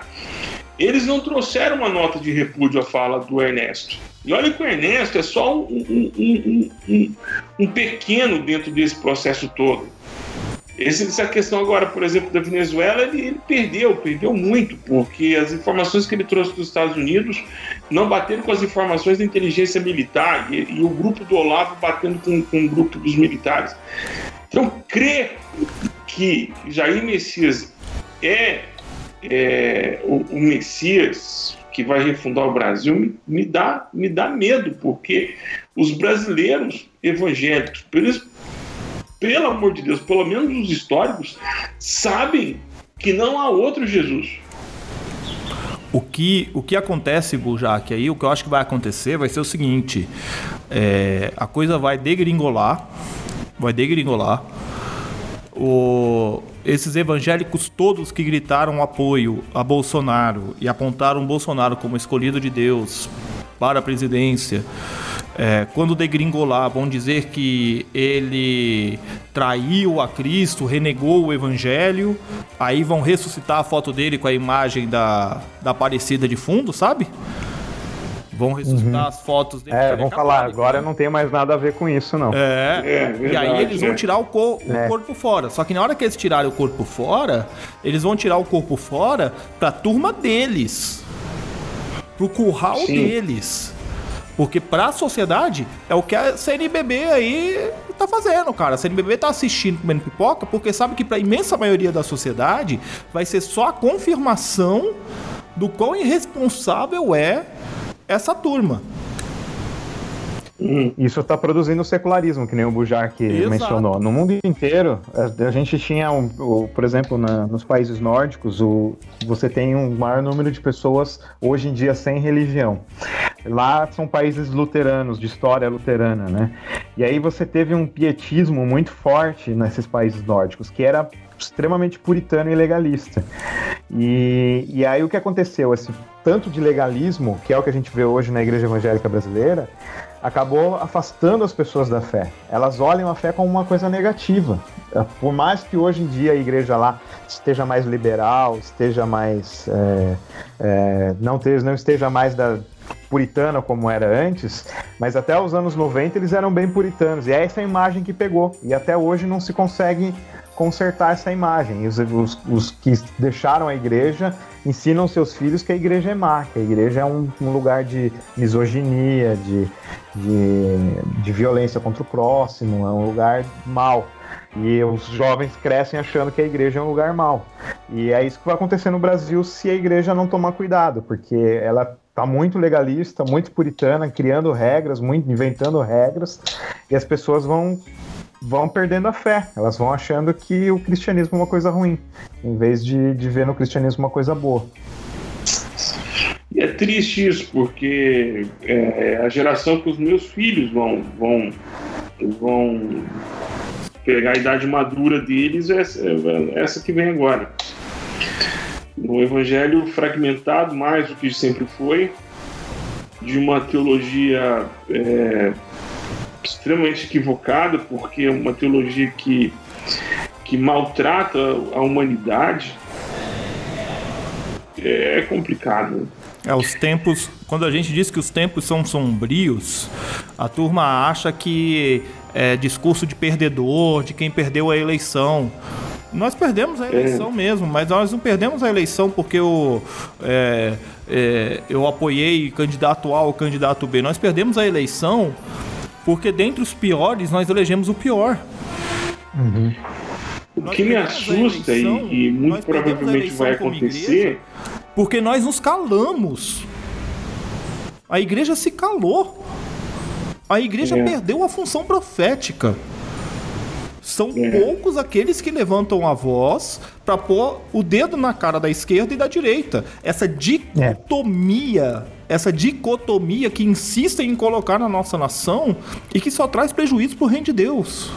eles não trouxeram uma nota de repúdio à fala do Ernesto. E olha que o Ernesto é só um, um, um, um pequeno dentro desse processo todo. essa questão agora, por exemplo, da Venezuela, ele, ele, perdeu, perdeu muito, porque as informações que ele trouxe dos Estados Unidos não bateram com as informações da inteligência militar e, e o grupo do Olavo batendo com, com o grupo dos militares. Então, crer que Jair Messias é, é o, o, Messias que vai refundar o Brasil me, me, dá, me dá medo, porque os brasileiros evangélicos, eles, pelo amor de Deus, pelo menos os históricos, sabem que não há outro Jesus. O que, o que acontece, Burjac, aí, o que eu acho que vai acontecer vai ser o seguinte: é, a coisa vai degringolar, vai degringolar. O, esses evangélicos todos que gritaram apoio a Bolsonaro e apontaram Bolsonaro como escolhido de Deus para a presidência, é, quando degringolar, vão dizer que ele traiu a Cristo, renegou o evangelho, aí vão ressuscitar a foto dele com a imagem da, da Aparecida de fundo, sabe? Vão ressuscitar uhum. as fotos dele. É, vão falar, agora não tem mais nada a ver com isso, não. É, é verdade, e aí eles vão é. tirar o, cor, é. o, corpo fora. Só que na hora que eles tirarem o corpo fora, eles vão tirar o corpo fora pra turma deles. Pro curral Sim. deles. Porque para a sociedade é o que a CNBB aí tá fazendo, cara. A CNBB tá assistindo comendo pipoca porque sabe que para a imensa maioria da sociedade vai ser só a confirmação do quão irresponsável é essa turma. Isso está produzindo secularismo, que nem o Bujar que Exato. mencionou. No mundo inteiro, a, gente tinha, um, o, por exemplo, na, nos países nórdicos, o, você tem um maior número de pessoas hoje em dia sem religião. Lá são países luteranos, de história luterana, né? E aí você teve um pietismo muito forte nesses países nórdicos, que era extremamente puritano e legalista. E, e aí o que aconteceu? Esse tanto de legalismo, que é o que a gente vê hoje na igreja evangélica brasileira, acabou afastando as pessoas da fé. Elas olham a fé como uma coisa negativa. Por mais que hoje em dia a igreja lá esteja mais liberal, esteja mais. É, é, não, esteja, não esteja mais da, puritana como era antes, mas até os anos 90 eles eram bem puritanos. E é essa imagem que pegou. E até hoje não se consegue consertar essa imagem. Os, os, os, que deixaram a igreja ensinam seus filhos que a igreja é má, que a igreja é um, um lugar de misoginia, de, de, de, violência contra o próximo, é um lugar mau. E os jovens crescem achando que a igreja é um lugar mau. E é isso que vai acontecer no Brasil se a igreja não tomar cuidado, porque ela está muito legalista, muito puritana, criando regras, muito inventando regras, e as pessoas vão vão perdendo a fé. Elas vão achando que o cristianismo é uma coisa ruim, em vez de, de ver no cristianismo uma coisa boa. E é triste isso, porque é, a geração que os meus filhos vão, vão, vão pegar a idade madura deles é essa, é que vem agora. Um evangelho fragmentado mais do que sempre foi, de uma teologia é, extremamente equivocada, porque é uma teologia que, que maltrata a humanidade. É complicado. É, os tempos. Quando a gente diz que os tempos são sombrios, a turma acha que é discurso de perdedor, de quem perdeu a eleição. Nós perdemos a eleição é. mesmo, mas nós não perdemos a eleição porque eu, é, é, eu apoiei candidato A ou candidato B. Nós perdemos a eleição porque dentre os piores, nós elegemos o pior. Uhum. O que me assusta eleição, e, e, muito provavelmente vai acontecer. Porque nós nos calamos. A igreja se calou. A igreja é. perdeu a função profética. São é. poucos aqueles que levantam a voz para pôr o dedo na cara da esquerda e da direita. Essa dicotomia, é. Essa dicotomia que insistem em colocar na nossa nação e que só traz prejuízo para o reino de Deus.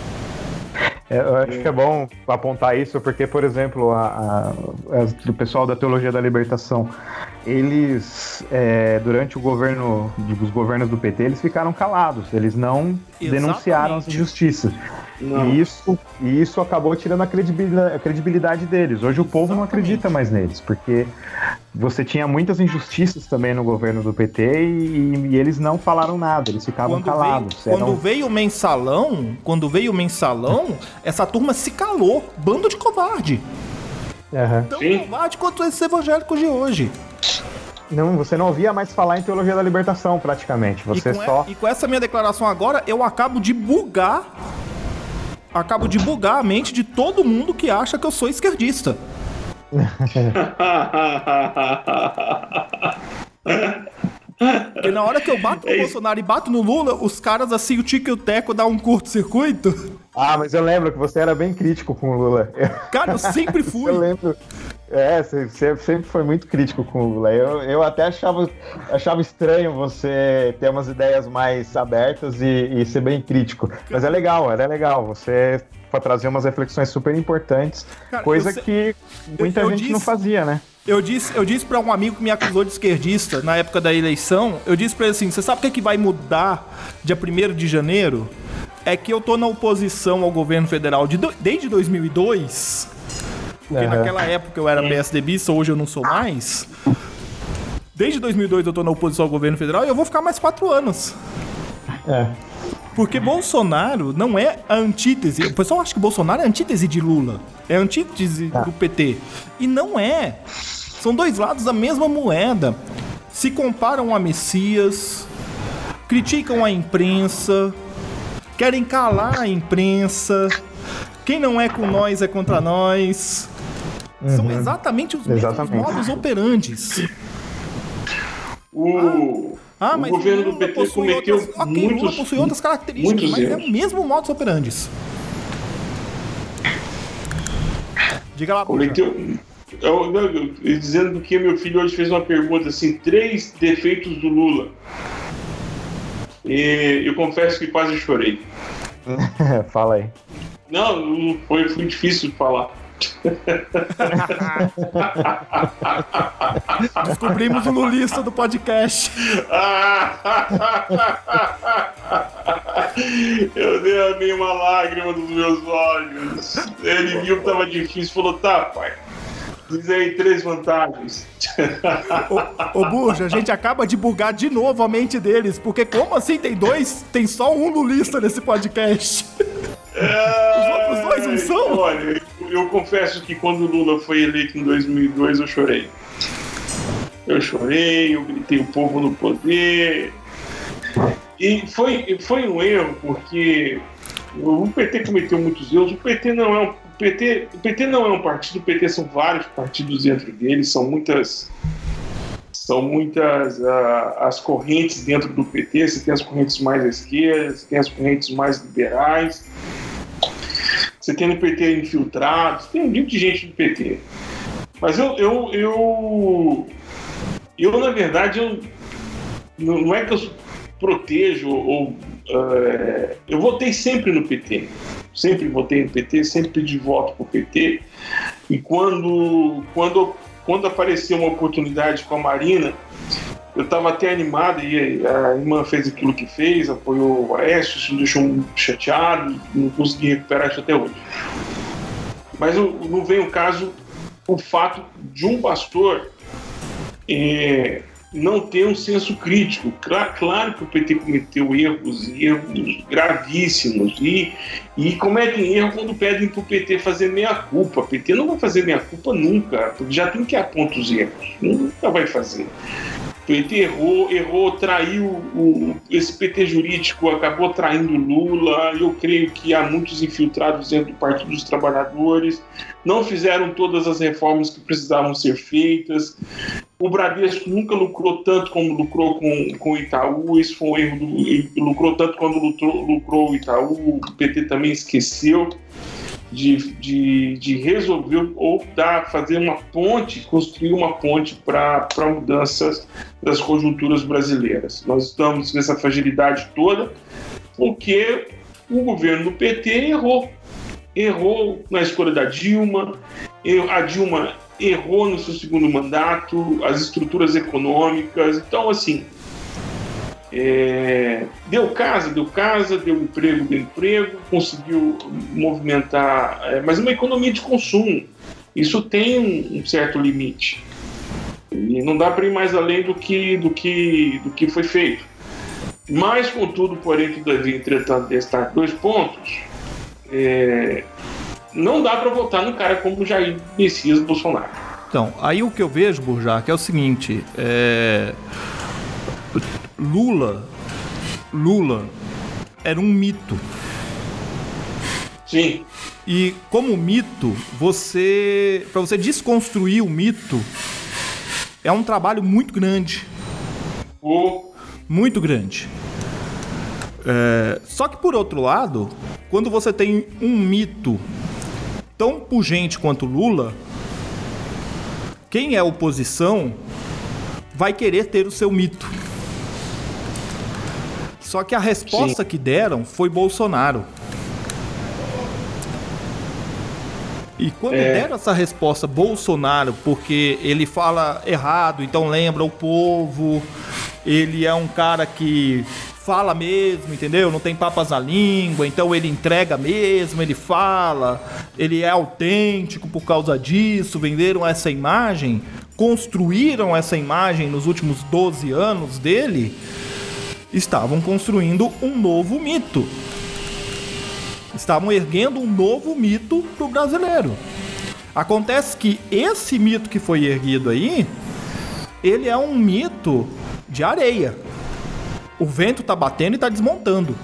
É, eu acho que é bom apontar isso, porque, por exemplo, a, a, a, o pessoal da Teologia da Libertação, eles, é, durante o governo, os governos do PT, eles ficaram calados, eles não Exatamente. denunciaram as injustiças. Não. E isso, e isso acabou tirando a credibilidade, a credibilidade deles. Hoje o povo não Exatamente. acredita mais neles, porque você tinha muitas injustiças também no governo do PT e, e eles não falaram nada, eles ficavam Quando calados. veio, Eram- quando veio o mensalão, quando veio o mensalão, [laughs] essa turma se calou. Bando de covarde. Aham. Tão Sim. covarde quanto esses evangélicos de hoje. Não, você não ouvia mais falar em teologia da libertação, praticamente. Você e, com e- só. e com essa minha declaração agora, eu acabo de bugar. Acabo de bugar a mente de todo mundo que acha que eu sou esquerdista. [laughs] Porque na hora que eu bato no É. Bolsonaro e bato no Lula, os caras assim, o Tico e o Teco dá um curto-circuito. Ah, mas eu lembro que você era bem crítico com o Lula. Cara, eu sempre [laughs] fui. Eu lembro. É, você, sempre foi muito crítico com o Lula. Eu, eu até achava, achava estranho você ter umas ideias mais abertas e, e ser bem crítico. Mas é legal, era legal. Você para trazer umas reflexões super importantes, Cara, coisa eu que muita eu gente disse- não fazia, né? Eu disse, eu disse para um amigo que me acusou de esquerdista na época da eleição, eu disse pra ele assim, você sabe o que, é que vai mudar dia 1 de janeiro? É que eu tô na oposição ao governo federal de do- desde 2002, porque Aham. naquela época eu era PSDBista, hoje eu não sou mais. Desde 2002 eu tô na oposição ao governo federal e eu vou ficar mais quatro anos. É. Porque Bolsonaro não é a antítese. O pessoal acha que Bolsonaro é a antítese de Lula. É a antítese do PT. E não é. São dois lados da mesma moeda. Se comparam a Messias, criticam a imprensa, querem calar a imprensa. Quem não é com nós é contra nós. São exatamente os mesmos Exatamente. modus operandes. O, Ah, o mas governo Lula do PT possui cometeu outras, ok, Lula muitos, possui outras características, mas é erros. o mesmo modus operandi. Diga lá. Cometeu. Eu, eu- eu- dizendo que meu filho hoje fez uma pergunta assim: três defeitos do Lula. E eu confesso que quase chorei. [laughs] Fala aí. Não, não foi, foi difícil de falar. [laughs] Descobrimos o lulista do podcast. [laughs] Eu derramei uma lágrima dos meus olhos. Ele viu que tava difícil e falou: tá, pai. Diz aí três vantagens. Ô, ô Burja, a gente acaba de bugar de novo a mente deles, porque como assim tem dois, tem só um lulista nesse podcast? Os outros dois não são? Olha, eu, confesso que quando Lula foi eleito em 2002, eu chorei. Eu chorei, eu gritei o povo no poder. E foi, foi um erro, porque o PT cometeu muitos erros. O PT não é um, o PT, o PT não é um partido, o PT são vários partidos dentro dele, são muitas são muitas ah, as correntes dentro do PT. Você tem as correntes mais à esquerda, você tem as correntes mais liberais, você tem no PT infiltrados, tem um monte de gente do PT. Mas eu, eu, eu, eu na verdade, eu, não é que eu protejo ou. eh, eu votei sempre no PT. Sempre votei no PT, sempre pedi voto pro PT. E quando, quando, quando apareceu uma oportunidade com a Marina, eu estava até animado e a irmã fez aquilo que fez, apoiou o Aécio, isso me deixou chateado, não consegui recuperar isso até hoje. Mas não vem o caso o fato de um pastor eh, não ter um senso crítico. Cla- Claro que o PT cometeu erros, erros gravíssimos, e, e cometem erro quando pedem para o PT fazer meia-culpa. O PT não vai fazer meia-culpa nunca, porque já tem que apontar os erros, nunca vai fazer. PT errou, errou, traiu o, esse PT jurídico, acabou traindo Lula. Eu creio que há muitos infiltrados dentro do Partido dos Trabalhadores. Não fizeram todas as reformas que precisavam ser feitas. O Bradesco nunca lucrou tanto como lucrou com, com o Itaú. Isso foi um erro. Do, lucrou tanto quando lucrou, lucrou o Itaú. O PT também esqueceu de, de, de resolver ou dar, fazer uma ponte, construir uma ponte para mudanças das conjunturas brasileiras. Nós estamos nessa fragilidade toda porque o governo do PT errou. Errou na escolha da Dilma, a Dilma errou no seu segundo mandato, as estruturas econômicas. Então, assim, É, deu casa, deu casa, deu emprego, deu emprego, conseguiu movimentar, é, mas uma economia de consumo. Isso tem um, um certo limite. E não dá para ir mais além do que, do que, do que foi feito. Mas, contudo, porém, todavia, entretanto, destacar dois pontos. É, não dá para votar num cara como Jair Messias Bolsonaro. Então, aí o que eu vejo, Burjac, é o seguinte: é... Lula, Lula era um mito. Sim. E como mito, você, para você desconstruir o mito, é um trabalho muito grande. O muito grande. É, só que por outro lado, quando você tem um mito tão pungente quanto Lula, quem é oposição vai querer ter o seu mito. Só que a resposta Sim. que deram foi Bolsonaro. E quando é. deram essa resposta Bolsonaro, porque ele fala errado, então lembra o povo, ele é um cara que fala mesmo, entendeu? Não tem papas na língua, então ele entrega mesmo, ele fala, ele é autêntico por causa disso, venderam essa imagem, construíram essa imagem nos últimos 12 anos dele, estavam construindo um novo mito estavam erguendo um novo mito para o brasileiro. Acontece que esse mito que foi erguido aí, ele é um mito de areia. O vento tá batendo e tá desmontando.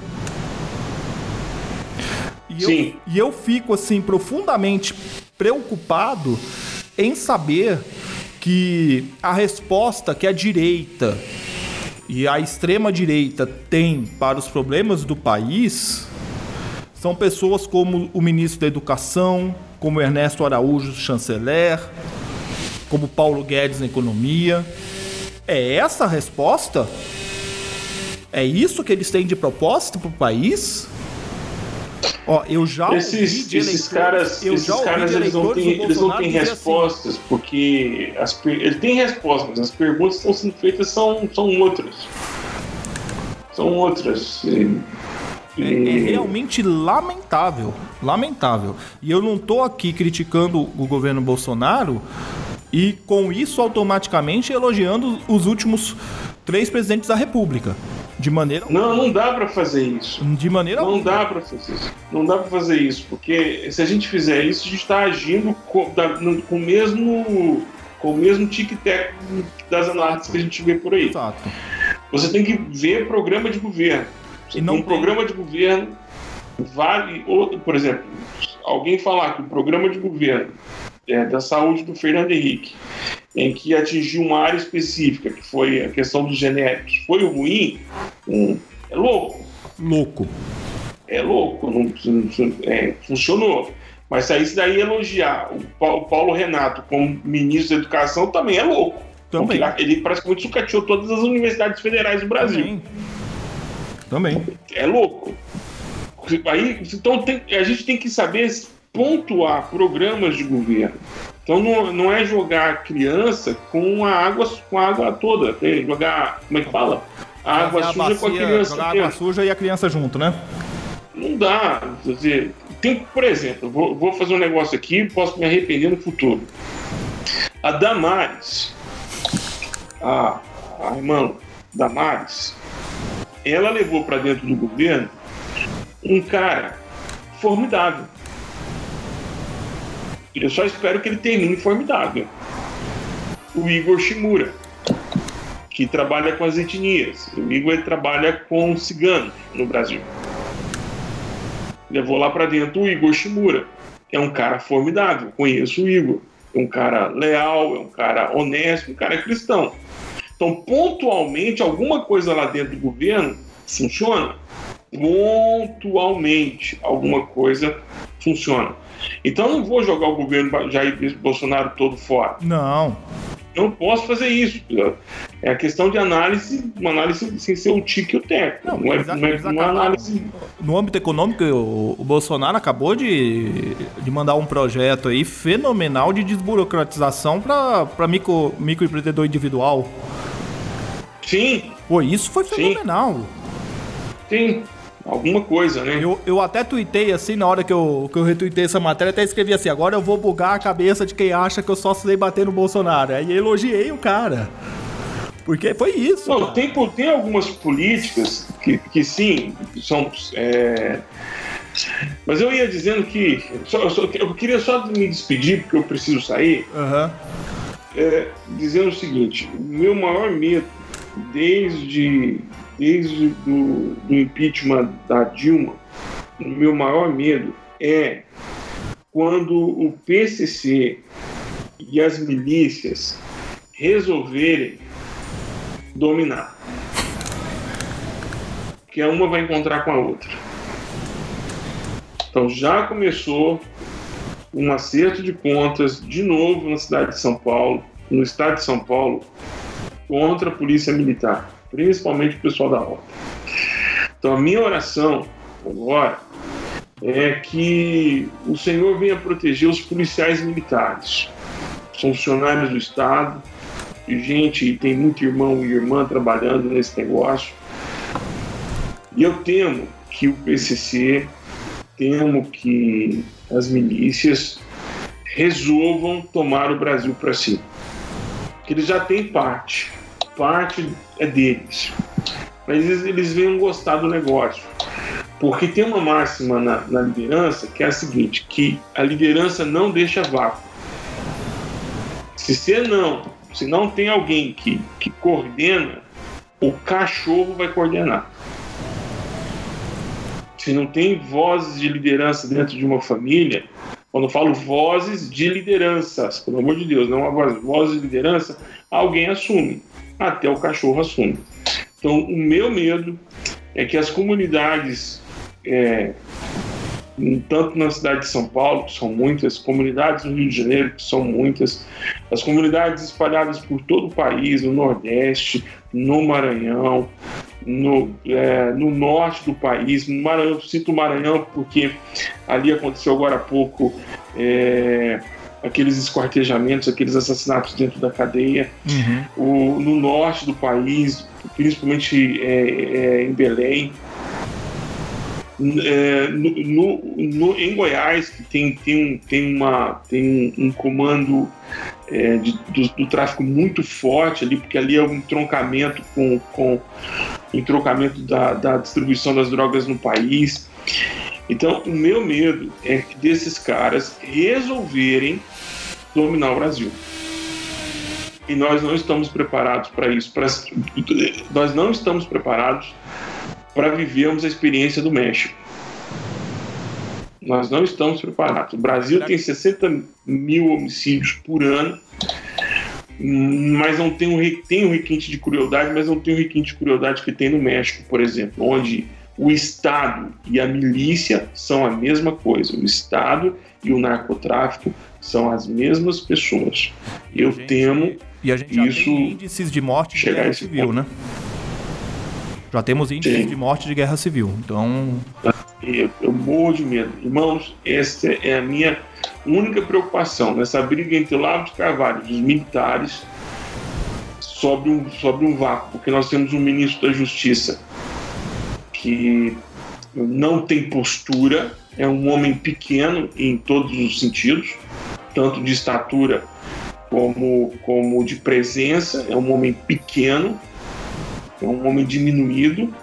E Sim. Eu, e eu fico assim profundamente preocupado em saber que a resposta que a direita e a extrema direita tem para os problemas do país são pessoas como o ministro da Educação, como Ernesto Araújo, chanceler, como Paulo Guedes na economia. É essa a resposta? É isso que eles têm de proposta para o país? Ó, eu já esses, esses caras, esses caras eles não têm, eles não têm assim. respostas assim. porque as ele tem respostas, mas as perguntas que estão sendo feitas são, são outras. São outras. É, é, realmente lamentável. Lamentável. E eu não estou aqui criticando o governo Bolsonaro e com isso automaticamente elogiando os últimos três presidentes da República. De maneira. Não, não dá para fazer isso. De maneira. Não dá para fazer isso. Não dá para fazer isso, porque se a gente fizer isso, a gente está agindo com, da, com o mesmo com o mesmo tic-tac das análises que a gente vê por aí. Exato. Você tem que ver programa de governo. E não um tem... programa de governo vale, por exemplo, alguém falar que o programa de governo é, da saúde do Fernando Henrique, em que atingiu uma área específica, que foi a questão dos genéricos, foi ruim, um, é louco. Louco. É louco, não, é, funcionou. Mas se isso daí elogiar o Paulo Renato como ministro da Educação também é louco. Também. Ele praticamente sucateou todas as universidades federais do Brasil. Também. Também. É louco. Aí, então tem, a gente tem que saber pontuar programas de governo. Então não, não é jogar a criança com a água, com a água toda. É jogar, como é que fala? A água suja bacia, com a criança. Jogar água suja e a criança junto, né? Não dá. Quer dizer, tem, por exemplo, vou, vou fazer um negócio aqui posso me arrepender no futuro. A Damares, a, a irmã Damares, ela levou para dentro do governo um cara formidável. Eu só espero que ele termine formidável. O Igor Shimura, que trabalha com as etnias. O Igor trabalha com ciganos no Brasil. Levou lá para dentro o Igor Shimura, é um cara formidável. Conheço o Igor. É um cara leal, é um cara honesto, um cara cristão. Então, pontualmente, alguma coisa lá dentro do governo funciona. Pontualmente, alguma coisa funciona. Então, eu não vou jogar o governo Jair Bolsonaro todo fora. Não. Não posso fazer isso. É a questão de análise, uma análise sem ser o tique e o teco. Não, não, é, não é uma análise. No âmbito econômico, o, o, Bolsonaro acabou de, de mandar um projeto aí fenomenal de desburocratização para micro, microempreendedor individual. Sim, Pô, isso foi Sim. fenomenal. Alguma coisa, né? Eu, eu até tuitei assim, na hora que eu, que eu retuitei essa matéria, até escrevi assim: agora eu vou bugar a cabeça de quem acha que eu só sei bater no Bolsonaro. Aí elogiei o cara. Porque foi isso. Não, cara. tem, tem algumas políticas que, que sim, são. é, Mas eu ia dizendo que. só- eu, só- eu queria só me despedir, porque eu preciso sair, Aham. é, dizendo o seguinte: meu maior medo, desde, desde do, do impeachment da Dilma, o meu maior medo é quando o PCC e as milícias resolverem dominar. Que uma vai encontrar com a outra. Então já começou um acerto de contas de novo na cidade de São Paulo, no estado de São Paulo, contra a polícia militar, principalmente o pessoal da ordem. Então a minha oração agora é que o Senhor venha proteger os policiais militares, os funcionários do estado, e gente, tem muito irmão e irmã trabalhando nesse negócio. E eu temo que o PCC, temo que as milícias resolvam tomar o Brasil para si. Que eles já têm parte, parte é deles. Mas eles, eles venham gostar do negócio. Porque tem uma máxima na, na liderança que é a seguinte, que a liderança não deixa vácuo. Se você não, se não tem alguém que, que coordena, o cachorro vai coordenar. Se não tem vozes de liderança dentro de uma família, quando eu falo vozes de lideranças, pelo amor de Deus, não agora vozes de liderança, alguém assume, até o cachorro assume. Então, o meu medo é que as comunidades, é, tanto na cidade de São Paulo, que são muitas, comunidades no Rio de Janeiro, que são muitas, as comunidades espalhadas por todo o país, no Nordeste, no Maranhão, no, é, no norte do país, no Maranhão, cito Maranhão porque ali aconteceu agora há pouco é, aqueles esquartejamentos, aqueles assassinatos dentro da cadeia, Uhum. o, no norte do país, principalmente é, é, em Belém, é, no, no- em Goiás, que tem, tem, um- tem, uma, tem um comando é, de- do, do tráfico muito forte ali, porque ali é um entroncamento com, com o entroncamento da, da distribuição das drogas no país. Então, o meu medo é que desses caras resolverem dominar o Brasil e nós não estamos preparados para isso. Pra, nós não estamos preparados para vivermos a experiência do México. Nós não estamos preparados. O Brasil tem 60 mil homicídios por ano, mas não tem um, tem um requinte de crueldade, mas não tem o requinte de crueldade que tem no México, por exemplo, onde o Estado e a milícia são a mesma coisa. O Estado e o narcotráfico são as mesmas pessoas. Eu Gente, temo E a gente já Isso- tem índices de morte de guerra civil, ponto. né? Já temos índices Sim. de morte de guerra civil. Então, Eu, eu morro de medo. Irmãos, essa é a minha única preocupação nessa briga entre o Lavo de Carvalho e os militares sobre um, sobre um vácuo, porque nós temos um ministro da Justiça que não tem postura, é um homem pequeno em todos os sentidos, tanto de estatura como, como de presença, é um homem pequeno, é um homem diminuído.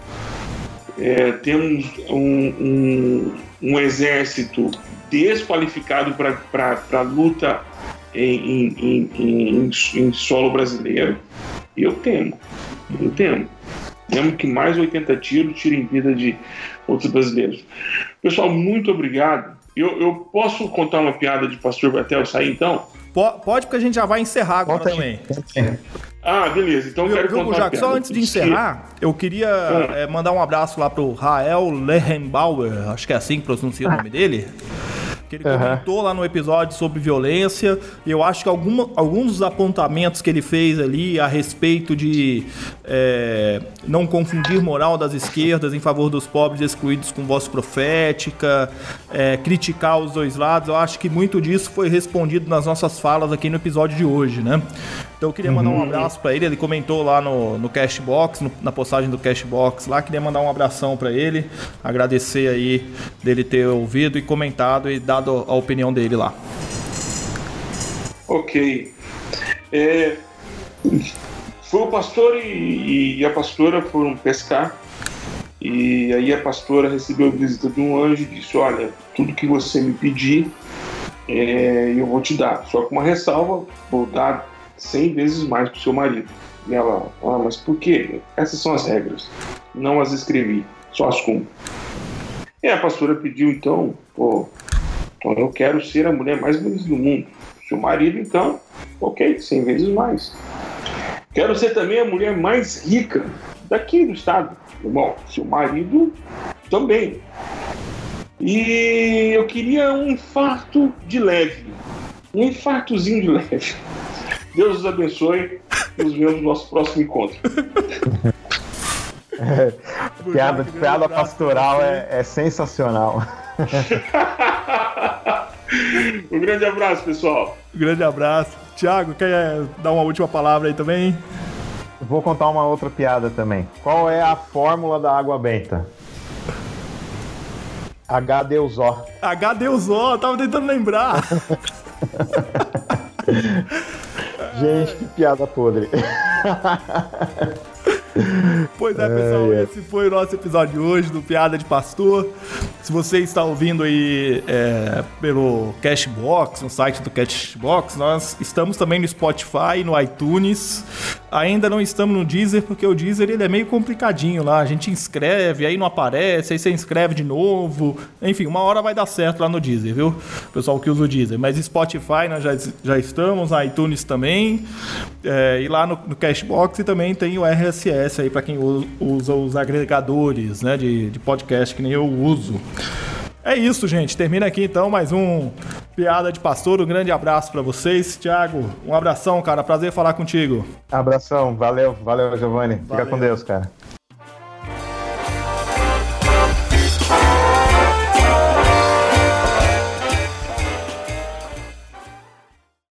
É, temos um, um, um exército desqualificado para a luta em, em, em, em solo brasileiro. Eu temo, eu temo. Temo que mais 80 tiros tirem vida de outros brasileiros. Pessoal, muito obrigado. Eu, eu posso contar uma piada de pastor até eu sair, então? po- pode porque a gente já vai encerrar agora Conta aí. também. Ah, beleza. Então eu quero Viu, contar piada. só antes de encerrar, eu queria Ah. eh, mandar um abraço lá pro Rael Lehenbauer, acho que é assim que pronuncia o nome dele. Que ele Aham. comentou lá no episódio sobre violência, e eu acho que alguma, alguns dos apontamentos que ele fez ali a respeito de eh, não confundir moral das esquerdas em favor dos pobres excluídos com voz profética, eh, criticar os dois lados, eu acho que muito disso foi respondido nas nossas falas aqui no episódio de hoje, né? Então eu queria mandar um abraço para ele. Ele comentou lá no, no Cashbox, no, na postagem do Cashbox lá. Queria mandar um abração para ele. Agradecer aí dele ter ouvido e comentado e dado a opinião dele lá. Ok. É, foi o pastor e, e, a pastora foram pescar. E aí a pastora recebeu a visita de um anjo e disse: Olha, tudo que você me pedir, é, eu vou te dar. Só com uma ressalva, vou dar 100 vezes mais para o seu marido. E ela, ah, mas por quê? Essas são as regras. Não as escrevi, só as cumpro. E a pastora pediu então, pô, então eu quero ser a mulher mais bonita do mundo. Seu marido, então, ok, 100 vezes mais. Quero ser também a mulher mais rica daqui do estado. Bom, seu marido também. E eu queria um infarto de leve. Um infartozinho de leve. Deus os abençoe. Nos vemos no nosso próximo encontro. É, piada, piada pastoral é, é sensacional. [laughs] um grande abraço, pessoal. Um grande abraço. Tiago, quer dar uma última palavra aí também? Vou contar uma outra piada também. Qual é a fórmula da água benta? H-Deusó. H-Deusó, tava tentando lembrar. [laughs] Gente, que piada podre. Pois é, pessoal, é, é. esse foi o nosso episódio de hoje do Piada de Pastor. Se você está ouvindo aí é, pelo Cashbox, no site do Cashbox, nós estamos também no Spotify, no iTunes. Ainda não estamos no Deezer, porque o Deezer ele é meio complicadinho lá. A gente inscreve, aí não aparece, aí você inscreve de novo. Enfim, uma hora vai dar certo lá no Deezer, viu? Pessoal que usa o Deezer. Mas Spotify nós já, já estamos, iTunes também. É, e lá no, no Cashbox também tem o RSS aí para quem usa os agregadores né, de, de podcast que nem eu uso. É isso, gente. Termina aqui então mais um Piada de Pastor. Um grande abraço para vocês. Thiago, um abração, cara. Prazer falar contigo. Abração. Valeu, valeu, Giovanni. Valeu. Fica com Deus, cara.